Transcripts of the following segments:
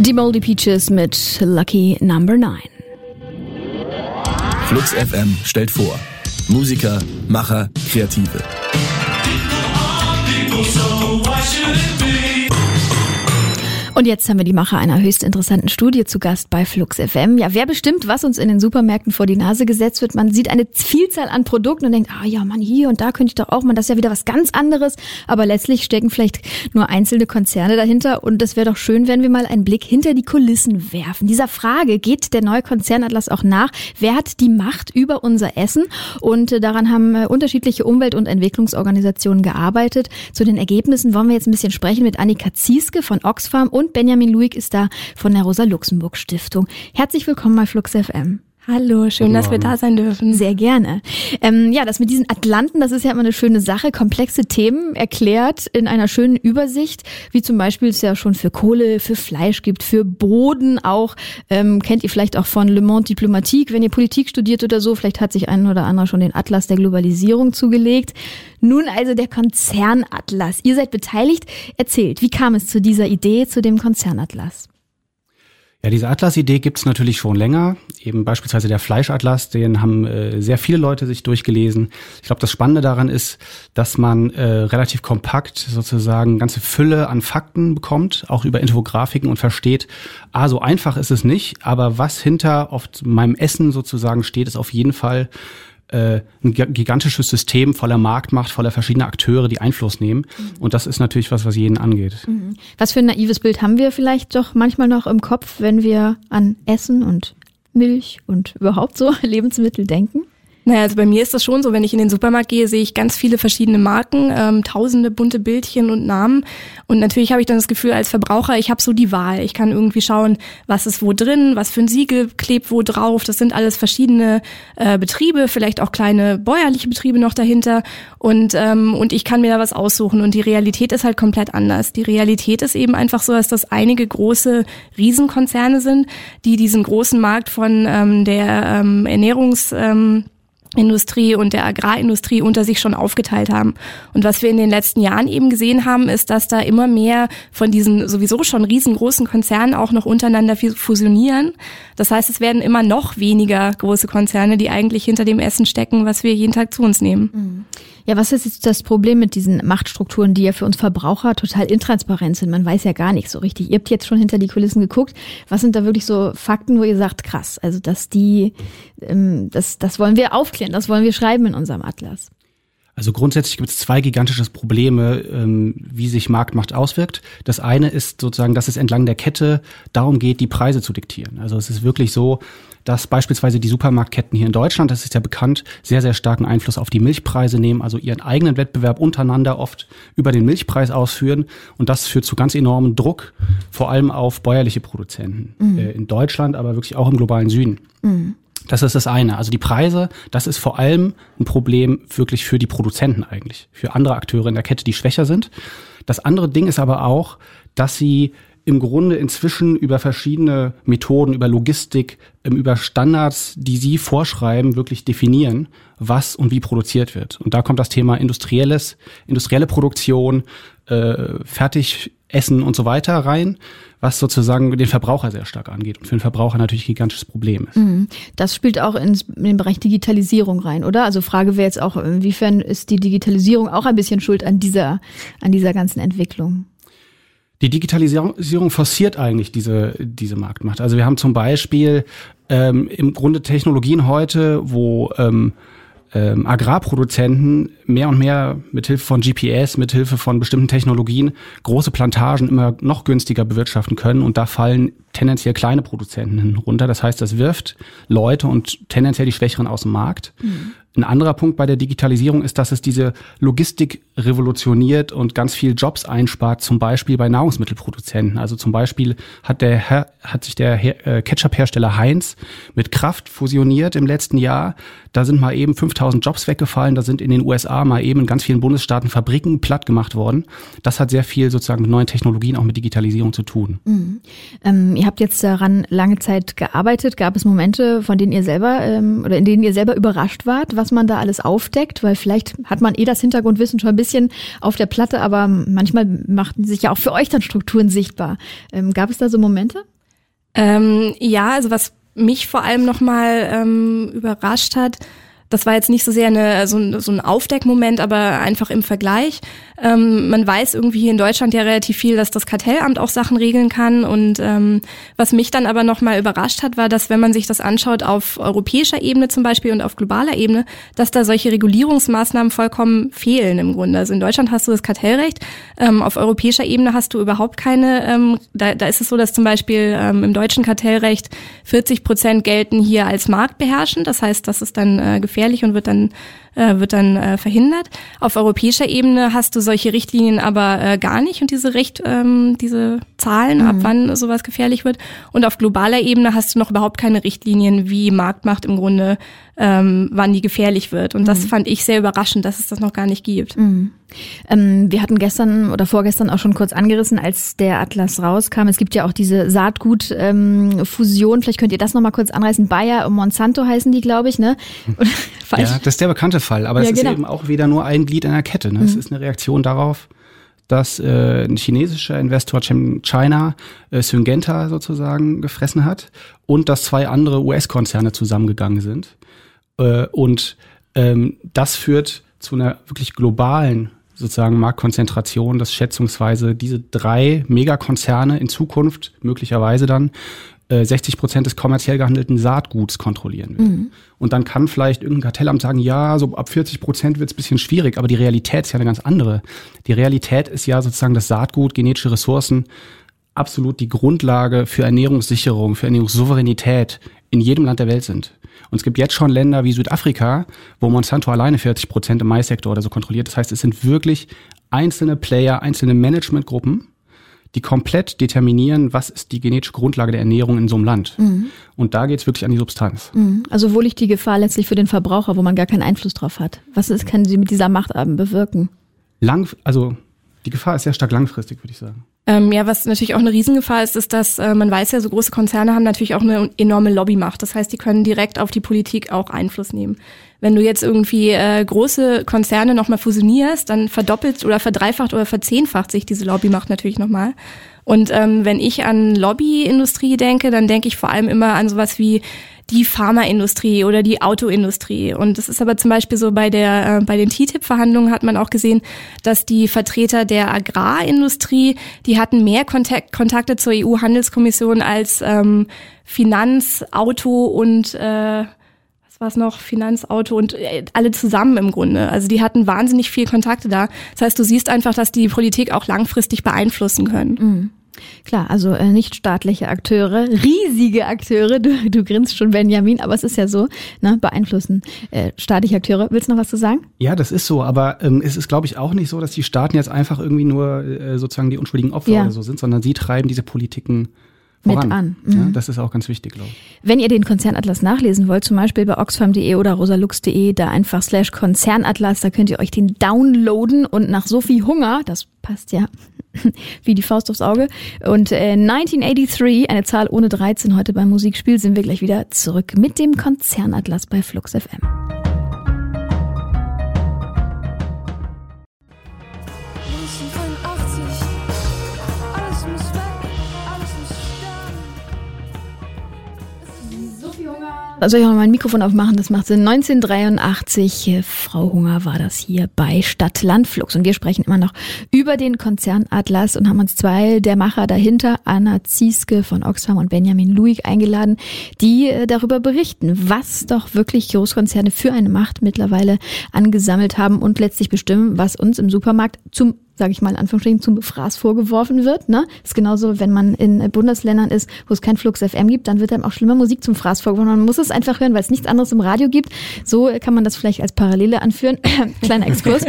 Die Moldy Peaches mit Lucky Number 9. Flux FM stellt vor. Musiker, Macher, Kreative. Und jetzt haben wir die Macher einer höchst interessanten Studie zu Gast bei Flux FM. Ja, wer bestimmt, was uns in den Supermärkten vor die Nase gesetzt wird? Man sieht eine Vielzahl an Produkten und denkt, ah ja, man, hier und da könnte ich doch auch mal, das ist ja wieder was ganz anderes. Aber letztlich stecken vielleicht nur einzelne Konzerne dahinter. Und es wäre doch schön, wenn wir mal einen Blick hinter die Kulissen werfen. Dieser Frage geht der neue Konzernatlas auch nach. Wer hat die Macht über unser Essen? Und äh, daran haben äh, unterschiedliche Umwelt- und Entwicklungsorganisationen gearbeitet. Zu den Ergebnissen wollen wir jetzt ein bisschen sprechen mit Annika Zieske von Oxfam und und Benjamin Luig ist da von der Rosa-Luxemburg-Stiftung. Herzlich willkommen bei Flux FM. Hallo, schön, dass wir da sein dürfen. Sehr gerne. Ähm, ja, das mit diesen Atlanten, das ist ja immer eine schöne Sache. Komplexe Themen erklärt in einer schönen Übersicht, wie zum Beispiel es ja schon für Kohle, für Fleisch gibt, für Boden auch. Ähm, kennt ihr vielleicht auch von Le Monde Diplomatique, wenn ihr Politik studiert oder so. Vielleicht hat sich ein oder anderer schon den Atlas der Globalisierung zugelegt. Nun also der Konzernatlas. Ihr seid beteiligt. Erzählt, wie kam es zu dieser Idee, zu dem Konzernatlas? Ja, diese Atlas-Idee gibt's natürlich schon länger. Eben beispielsweise der Fleischatlas, den haben äh, sehr viele Leute sich durchgelesen. Ich glaube, das Spannende daran ist, dass man äh, relativ kompakt sozusagen ganze Fülle an Fakten bekommt, auch über Infografiken und versteht, ah, so einfach ist es nicht, aber was hinter auf meinem Essen sozusagen steht, ist auf jeden Fall äh, ein gigantisches System voller Marktmacht, voller verschiedener Akteure, die Einfluss nehmen. Mhm. Und das ist natürlich was, was jeden angeht. Mhm. Was für ein naives Bild haben wir vielleicht doch manchmal noch im Kopf, wenn wir an Essen und Milch und überhaupt so Lebensmittel denken? Naja, also bei mir ist das schon so, wenn ich in den Supermarkt gehe, sehe ich ganz viele verschiedene Marken, ähm, tausende bunte Bildchen und Namen. Und natürlich habe ich dann das Gefühl, als Verbraucher, ich habe so die Wahl. Ich kann irgendwie schauen, was ist wo drin, was für ein Siegel klebt wo drauf. Das sind alles verschiedene äh, Betriebe, vielleicht auch kleine bäuerliche Betriebe noch dahinter. Und, ähm, und ich kann mir da was aussuchen. Und die Realität ist halt komplett anders. Die Realität ist eben einfach so, dass das einige große Riesenkonzerne sind, die diesen großen Markt von ähm, der ähm, Ernährungs... Ähm, Industrie und der Agrarindustrie unter sich schon aufgeteilt haben. Und was wir in den letzten Jahren eben gesehen haben, ist, dass da immer mehr von diesen sowieso schon riesengroßen Konzernen auch noch untereinander fusionieren. Das heißt, es werden immer noch weniger große Konzerne, die eigentlich hinter dem Essen stecken, was wir jeden Tag zu uns nehmen. Mhm. Ja, was ist jetzt das Problem mit diesen Machtstrukturen, die ja für uns Verbraucher total intransparent sind? Man weiß ja gar nicht so richtig. Ihr habt jetzt schon hinter die Kulissen geguckt. Was sind da wirklich so Fakten, wo ihr sagt, krass, also dass die, ähm, das, das wollen wir aufklären, das wollen wir schreiben in unserem Atlas? Also grundsätzlich gibt es zwei gigantische Probleme, ähm, wie sich Marktmacht auswirkt. Das eine ist sozusagen, dass es entlang der Kette darum geht, die Preise zu diktieren. Also es ist wirklich so, dass beispielsweise die Supermarktketten hier in Deutschland, das ist ja bekannt, sehr, sehr starken Einfluss auf die Milchpreise nehmen, also ihren eigenen Wettbewerb untereinander oft über den Milchpreis ausführen. Und das führt zu ganz enormen Druck, vor allem auf bäuerliche Produzenten mhm. äh, in Deutschland, aber wirklich auch im globalen Süden. Mhm. Das ist das eine. Also die Preise, das ist vor allem ein Problem wirklich für die Produzenten eigentlich, für andere Akteure in der Kette, die schwächer sind. Das andere Ding ist aber auch, dass sie im Grunde inzwischen über verschiedene Methoden, über Logistik, ähm, über Standards, die sie vorschreiben, wirklich definieren, was und wie produziert wird. Und da kommt das Thema industrielles, industrielle Produktion, äh, Fertigessen und so weiter rein, was sozusagen den Verbraucher sehr stark angeht und für den Verbraucher natürlich ein gigantisches Problem ist. Mhm. Das spielt auch in den Bereich Digitalisierung rein, oder? Also Frage wäre jetzt auch, inwiefern ist die Digitalisierung auch ein bisschen schuld an dieser, an dieser ganzen Entwicklung? Die Digitalisierung forciert eigentlich diese, diese Marktmacht. Also wir haben zum Beispiel ähm, im Grunde Technologien heute, wo ähm, ähm, Agrarproduzenten mehr und mehr mithilfe von GPS, mithilfe von bestimmten Technologien große Plantagen immer noch günstiger bewirtschaften können und da fallen tendenziell kleine Produzenten runter. Das heißt, das wirft Leute und tendenziell die Schwächeren aus dem Markt. Mhm. Ein anderer Punkt bei der Digitalisierung ist, dass es diese Logistik revolutioniert und ganz viel Jobs einspart, zum Beispiel bei Nahrungsmittelproduzenten. Also zum Beispiel hat der hat sich der äh, Ketchup-Hersteller Heinz mit Kraft fusioniert im letzten Jahr. Da sind mal eben 5000 Jobs weggefallen. Da sind in den USA mal eben in ganz vielen Bundesstaaten Fabriken platt gemacht worden. Das hat sehr viel sozusagen mit neuen Technologien, auch mit Digitalisierung zu tun. Mhm. Ähm, ihr habt jetzt daran lange Zeit gearbeitet. Gab es Momente, von denen ihr selber ähm, oder in denen ihr selber überrascht wart, was man da alles aufdeckt? Weil vielleicht hat man eh das Hintergrundwissen schon ein bisschen auf der Platte, aber manchmal machten sich ja auch für euch dann Strukturen sichtbar. Ähm, gab es da so Momente? Ähm, ja, also was mich vor allem nochmal ähm, überrascht hat, das war jetzt nicht so sehr eine, so, ein, so ein Aufdeckmoment, aber einfach im Vergleich. Ähm, man weiß irgendwie hier in Deutschland ja relativ viel, dass das Kartellamt auch Sachen regeln kann. Und ähm, was mich dann aber nochmal überrascht hat, war, dass wenn man sich das anschaut auf europäischer Ebene zum Beispiel und auf globaler Ebene, dass da solche Regulierungsmaßnahmen vollkommen fehlen im Grunde. Also in Deutschland hast du das Kartellrecht, ähm, auf europäischer Ebene hast du überhaupt keine, ähm, da, da ist es so, dass zum Beispiel ähm, im deutschen Kartellrecht 40 Prozent gelten hier als marktbeherrschend. Das heißt, das ist dann äh, gefährlich und wird dann äh, wird dann äh, verhindert. Auf europäischer Ebene hast du solche Richtlinien aber äh, gar nicht und diese Recht, ähm, diese Zahlen, mhm. ab wann sowas gefährlich wird. Und auf globaler Ebene hast du noch überhaupt keine Richtlinien, wie Marktmacht im Grunde, ähm, wann die gefährlich wird. Und mhm. das fand ich sehr überraschend, dass es das noch gar nicht gibt. Mhm. Ähm, wir hatten gestern oder vorgestern auch schon kurz angerissen, als der Atlas rauskam. Es gibt ja auch diese Saatgutfusion. Ähm, Vielleicht könnt ihr das nochmal kurz anreißen. Bayer und Monsanto heißen die, glaube ich, ne? ja, das ist der bekannte Fall. Aber ja, es genau. ist eben auch wieder nur ein Glied einer Kette. Ne? Mhm. Es ist eine Reaktion darauf, dass äh, ein chinesischer Investor China äh, Syngenta sozusagen gefressen hat und dass zwei andere US-Konzerne zusammengegangen sind. Äh, und ähm, das führt zu einer wirklich globalen sozusagen Marktkonzentration, dass schätzungsweise diese drei Megakonzerne in Zukunft möglicherweise dann 60 äh, Prozent des kommerziell gehandelten Saatguts kontrollieren will. Mhm. Und dann kann vielleicht irgendein Kartellamt sagen, ja, so ab 40 Prozent wird es bisschen schwierig, aber die Realität ist ja eine ganz andere. Die Realität ist ja sozusagen das Saatgut, genetische Ressourcen, absolut die Grundlage für Ernährungssicherung, für Ernährungssouveränität in jedem Land der Welt sind. Und es gibt jetzt schon Länder wie Südafrika, wo Monsanto alleine 40 Prozent im Maissektor oder so kontrolliert. Das heißt, es sind wirklich einzelne Player, einzelne Managementgruppen, die komplett determinieren, was ist die genetische Grundlage der Ernährung in so einem Land. Mhm. Und da geht es wirklich an die Substanz. Mhm. Also wo liegt die Gefahr letztlich für den Verbraucher, wo man gar keinen Einfluss drauf hat? Was ist, kann sie mit dieser Macht bewirken? Lang, also die Gefahr ist sehr stark langfristig, würde ich sagen. Ähm, ja, was natürlich auch eine Riesengefahr ist, ist, dass äh, man weiß ja, so große Konzerne haben natürlich auch eine enorme Lobbymacht. Das heißt, die können direkt auf die Politik auch Einfluss nehmen. Wenn du jetzt irgendwie äh, große Konzerne nochmal fusionierst, dann verdoppelt oder verdreifacht oder verzehnfacht sich diese Lobbymacht natürlich nochmal. Und ähm, wenn ich an Lobbyindustrie denke, dann denke ich vor allem immer an sowas wie die Pharmaindustrie oder die Autoindustrie. Und das ist aber zum Beispiel so bei der, äh, bei den TTIP-Verhandlungen hat man auch gesehen, dass die Vertreter der Agrarindustrie, die hatten mehr Kontakt, Kontakte zur EU-Handelskommission als ähm, Finanz, Auto und äh, was war es noch, Finanzauto und äh, alle zusammen im Grunde. Also die hatten wahnsinnig viel Kontakte da. Das heißt, du siehst einfach, dass die Politik auch langfristig beeinflussen können. Mhm. Klar, also äh, nicht staatliche Akteure, riesige Akteure, du, du grinst schon, Benjamin, aber es ist ja so, ne, beeinflussen äh, staatliche Akteure. Willst du noch was zu sagen? Ja, das ist so, aber ähm, es ist, glaube ich, auch nicht so, dass die Staaten jetzt einfach irgendwie nur äh, sozusagen die unschuldigen Opfer ja. oder so sind, sondern sie treiben diese Politiken voran. Mit an. Mhm. Ja, das ist auch ganz wichtig, glaube ich. Wenn ihr den Konzernatlas nachlesen wollt, zum Beispiel bei oxfam.de oder rosalux.de, da einfach slash Konzernatlas, da könnt ihr euch den downloaden und nach Sophie Hunger, das passt ja wie die Faust aufs Auge. Und äh, 1983, eine Zahl ohne 13 heute beim Musikspiel, sind wir gleich wieder zurück mit dem Konzernatlas bei Flux FM. Soll ich auch mal mein Mikrofon aufmachen? Das macht Sinn. 1983, äh, Frau Hunger war das hier bei Stadt-Landflux. Und wir sprechen immer noch über den Konzern Atlas und haben uns zwei der Macher dahinter, Anna Zieske von Oxfam und Benjamin Luig, eingeladen, die äh, darüber berichten, was doch wirklich Großkonzerne für eine Macht mittlerweile angesammelt haben und letztlich bestimmen, was uns im Supermarkt zum sage ich mal in Anführungsstrichen, zum Fraß vorgeworfen wird. Ne? ist genauso, wenn man in Bundesländern ist, wo es kein Flux FM gibt, dann wird einem auch schlimmer Musik zum Fraß vorgeworfen. Man muss es einfach hören, weil es nichts anderes im Radio gibt. So kann man das vielleicht als Parallele anführen. Kleiner Exkurs.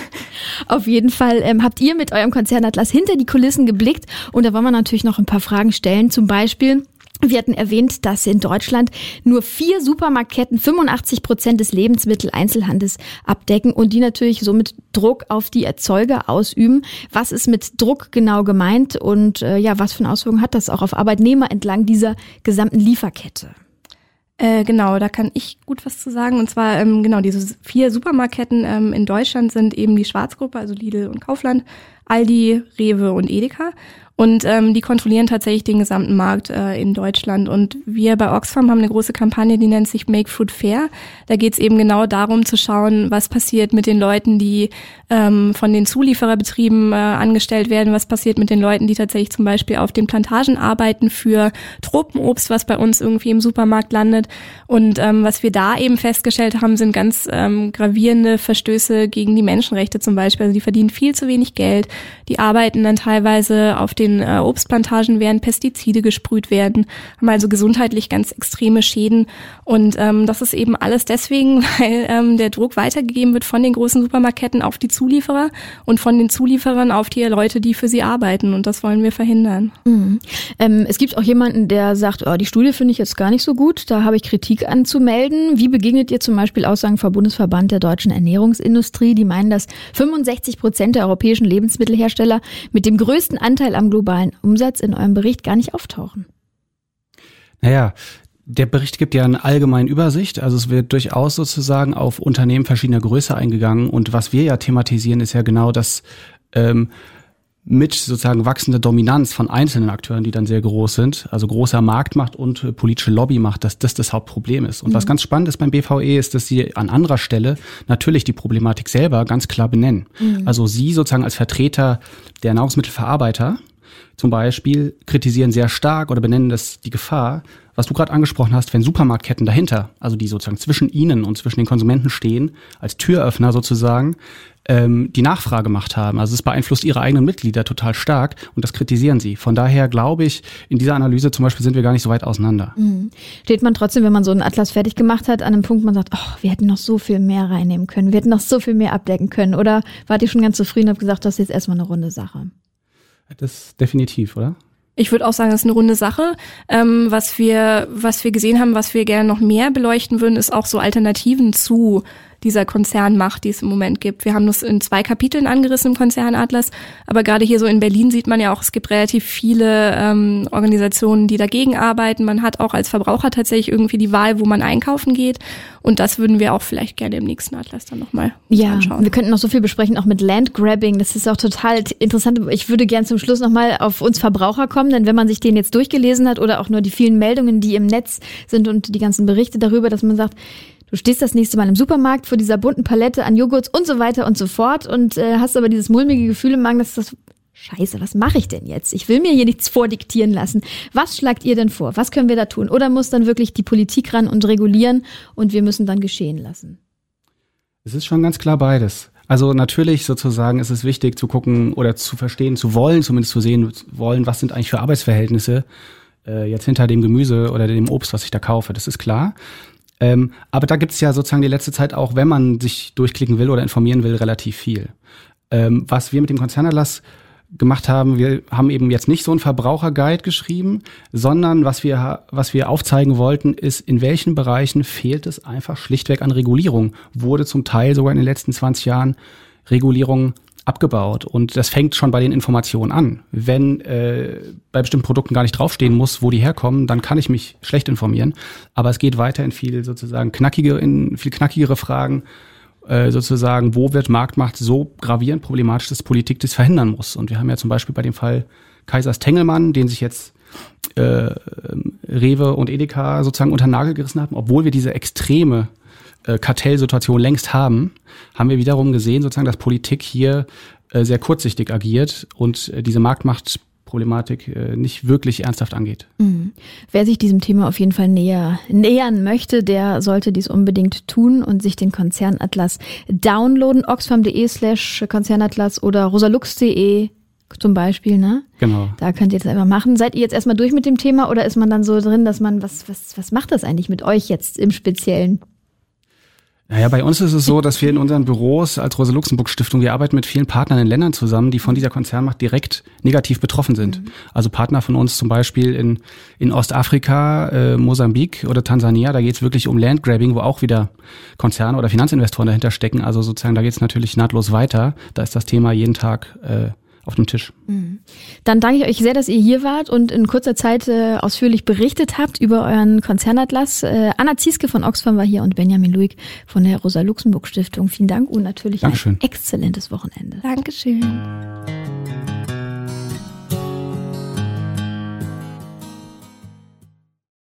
Auf jeden Fall ähm, habt ihr mit eurem Konzernatlas hinter die Kulissen geblickt und da wollen wir natürlich noch ein paar Fragen stellen. Zum Beispiel, wir hatten erwähnt, dass in Deutschland nur vier Supermarktketten 85 Prozent des Lebensmitteleinzelhandels abdecken und die natürlich somit Druck auf die Erzeuger ausüben. Was ist mit Druck genau gemeint und äh, ja, was für eine Auswirkung hat das auch auf Arbeitnehmer entlang dieser gesamten Lieferkette? Äh, genau, da kann ich gut was zu sagen. Und zwar, ähm, genau, diese vier Supermarktketten ähm, in Deutschland sind eben die Schwarzgruppe, also Lidl und Kaufland, Aldi, Rewe und Edeka. Und ähm, die kontrollieren tatsächlich den gesamten Markt äh, in Deutschland. Und wir bei Oxfam haben eine große Kampagne, die nennt sich Make Food Fair. Da geht es eben genau darum zu schauen, was passiert mit den Leuten, die ähm, von den Zuliefererbetrieben äh, angestellt werden, was passiert mit den Leuten, die tatsächlich zum Beispiel auf den Plantagen arbeiten für Tropenobst, was bei uns irgendwie im Supermarkt landet. Und ähm, was wir da eben festgestellt haben, sind ganz ähm, gravierende Verstöße gegen die Menschenrechte zum Beispiel. Also die verdienen viel zu wenig Geld, die arbeiten dann teilweise auf den äh, Obstplantagen, während Pestizide gesprüht werden, haben also gesundheitlich ganz extreme Schäden. Und ähm, das ist eben alles deswegen, weil ähm, der Druck weitergegeben wird von den großen Supermarktketten auf die Zulieferer und von den Zulieferern auf die Leute, die für sie arbeiten. Und das wollen wir verhindern. Mhm. Ähm, es gibt auch jemanden, der sagt, oh, die Studie finde ich jetzt gar nicht so gut, da habe ich Kritik anzumelden. Wie begegnet ihr zum Beispiel Aussagen vom Bundesverband der deutschen Ernährungsindustrie? Die meinen, dass 65 Prozent der europäischen Lebensmittelhersteller mit dem größten Anteil am globalen Umsatz in eurem Bericht gar nicht auftauchen. Naja, der Bericht gibt ja eine allgemeine Übersicht, also es wird durchaus sozusagen auf Unternehmen verschiedener Größe eingegangen und was wir ja thematisieren, ist ja genau das ähm, mit sozusagen wachsende Dominanz von einzelnen Akteuren, die dann sehr groß sind, also großer Marktmacht und äh, politische Lobbymacht, dass das das Hauptproblem ist. Und mhm. was ganz spannend ist beim BVE, ist, dass sie an anderer Stelle natürlich die Problematik selber ganz klar benennen. Mhm. Also sie sozusagen als Vertreter der Nahrungsmittelverarbeiter zum Beispiel kritisieren sehr stark oder benennen das die Gefahr, was du gerade angesprochen hast, wenn Supermarktketten dahinter, also die sozusagen zwischen ihnen und zwischen den Konsumenten stehen, als Türöffner sozusagen, ähm, die Nachfragemacht haben. Also es beeinflusst ihre eigenen Mitglieder total stark und das kritisieren sie. Von daher glaube ich, in dieser Analyse zum Beispiel sind wir gar nicht so weit auseinander. Mhm. Steht man trotzdem, wenn man so einen Atlas fertig gemacht hat, an einem Punkt, man sagt, oh, wir hätten noch so viel mehr reinnehmen können, wir hätten noch so viel mehr abdecken können. Oder wart ihr schon ganz zufrieden und habt gesagt, das ist jetzt erstmal eine runde Sache? Das definitiv, oder? Ich würde auch sagen, das ist eine runde Sache. Ähm, was wir, was wir gesehen haben, was wir gerne noch mehr beleuchten würden, ist auch so Alternativen zu dieser Konzernmacht, die es im Moment gibt. Wir haben das in zwei Kapiteln angerissen im Konzernatlas, aber gerade hier so in Berlin sieht man ja auch, es gibt relativ viele ähm, Organisationen, die dagegen arbeiten. Man hat auch als Verbraucher tatsächlich irgendwie die Wahl, wo man einkaufen geht. Und das würden wir auch vielleicht gerne im nächsten Atlas dann nochmal ja, anschauen. Wir könnten noch so viel besprechen, auch mit Landgrabbing. Das ist auch total interessant. Ich würde gern zum Schluss nochmal auf uns Verbraucher kommen, denn wenn man sich den jetzt durchgelesen hat oder auch nur die vielen Meldungen, die im Netz sind und die ganzen Berichte darüber, dass man sagt, Du stehst das nächste Mal im Supermarkt vor dieser bunten Palette an Joghurts und so weiter und so fort und äh, hast aber dieses mulmige Gefühl im Magen, dass das Scheiße, was mache ich denn jetzt? Ich will mir hier nichts vordiktieren lassen. Was schlagt ihr denn vor? Was können wir da tun? Oder muss dann wirklich die Politik ran und regulieren und wir müssen dann geschehen lassen? Es ist schon ganz klar beides. Also natürlich sozusagen ist es wichtig zu gucken oder zu verstehen, zu wollen, zumindest zu sehen wollen, was sind eigentlich für Arbeitsverhältnisse äh, jetzt hinter dem Gemüse oder dem Obst, was ich da kaufe. Das ist klar. Ähm, aber da gibt es ja sozusagen die letzte Zeit auch, wenn man sich durchklicken will oder informieren will, relativ viel. Ähm, was wir mit dem Konzernerlass gemacht haben, wir haben eben jetzt nicht so einen Verbraucherguide geschrieben, sondern was wir, was wir aufzeigen wollten, ist, in welchen Bereichen fehlt es einfach schlichtweg an Regulierung. Wurde zum Teil sogar in den letzten 20 Jahren Regulierung abgebaut. Und das fängt schon bei den Informationen an. Wenn äh, bei bestimmten Produkten gar nicht draufstehen muss, wo die herkommen, dann kann ich mich schlecht informieren. Aber es geht weiter in viel sozusagen knackige, in viel knackigere Fragen, äh, sozusagen, wo wird Marktmacht so gravierend problematisch, dass Politik das verhindern muss. Und wir haben ja zum Beispiel bei dem Fall Kaisers Tengelmann, den sich jetzt äh, Rewe und Edeka sozusagen unter Nagel gerissen haben, obwohl wir diese extreme Kartellsituation längst haben, haben wir wiederum gesehen, sozusagen, dass Politik hier äh, sehr kurzsichtig agiert und äh, diese Marktmachtproblematik äh, nicht wirklich ernsthaft angeht. Mhm. Wer sich diesem Thema auf jeden Fall näher nähern möchte, der sollte dies unbedingt tun und sich den Konzernatlas downloaden. oxfam.de slash Konzernatlas oder rosalux.de zum Beispiel, ne? Genau. Da könnt ihr das einfach machen. Seid ihr jetzt erstmal durch mit dem Thema oder ist man dann so drin, dass man, was, was, was macht das eigentlich mit euch jetzt im Speziellen? Naja, bei uns ist es so, dass wir in unseren Büros als Rosa-Luxemburg-Stiftung, wir arbeiten mit vielen Partnern in Ländern zusammen, die von dieser Konzernmacht direkt negativ betroffen sind. Mhm. Also Partner von uns zum Beispiel in, in Ostafrika, äh, Mosambik oder Tansania, da geht es wirklich um Landgrabbing, wo auch wieder Konzerne oder Finanzinvestoren dahinter stecken. Also sozusagen, da geht es natürlich nahtlos weiter. Da ist das Thema jeden Tag äh, auf dem Tisch. Mhm. Dann danke ich euch sehr, dass ihr hier wart und in kurzer Zeit äh, ausführlich berichtet habt über euren Konzernatlas. Äh, Anna Zieske von Oxfam war hier und Benjamin Luig von der Rosa-Luxemburg-Stiftung. Vielen Dank und natürlich Dankeschön. ein exzellentes Wochenende. Dankeschön.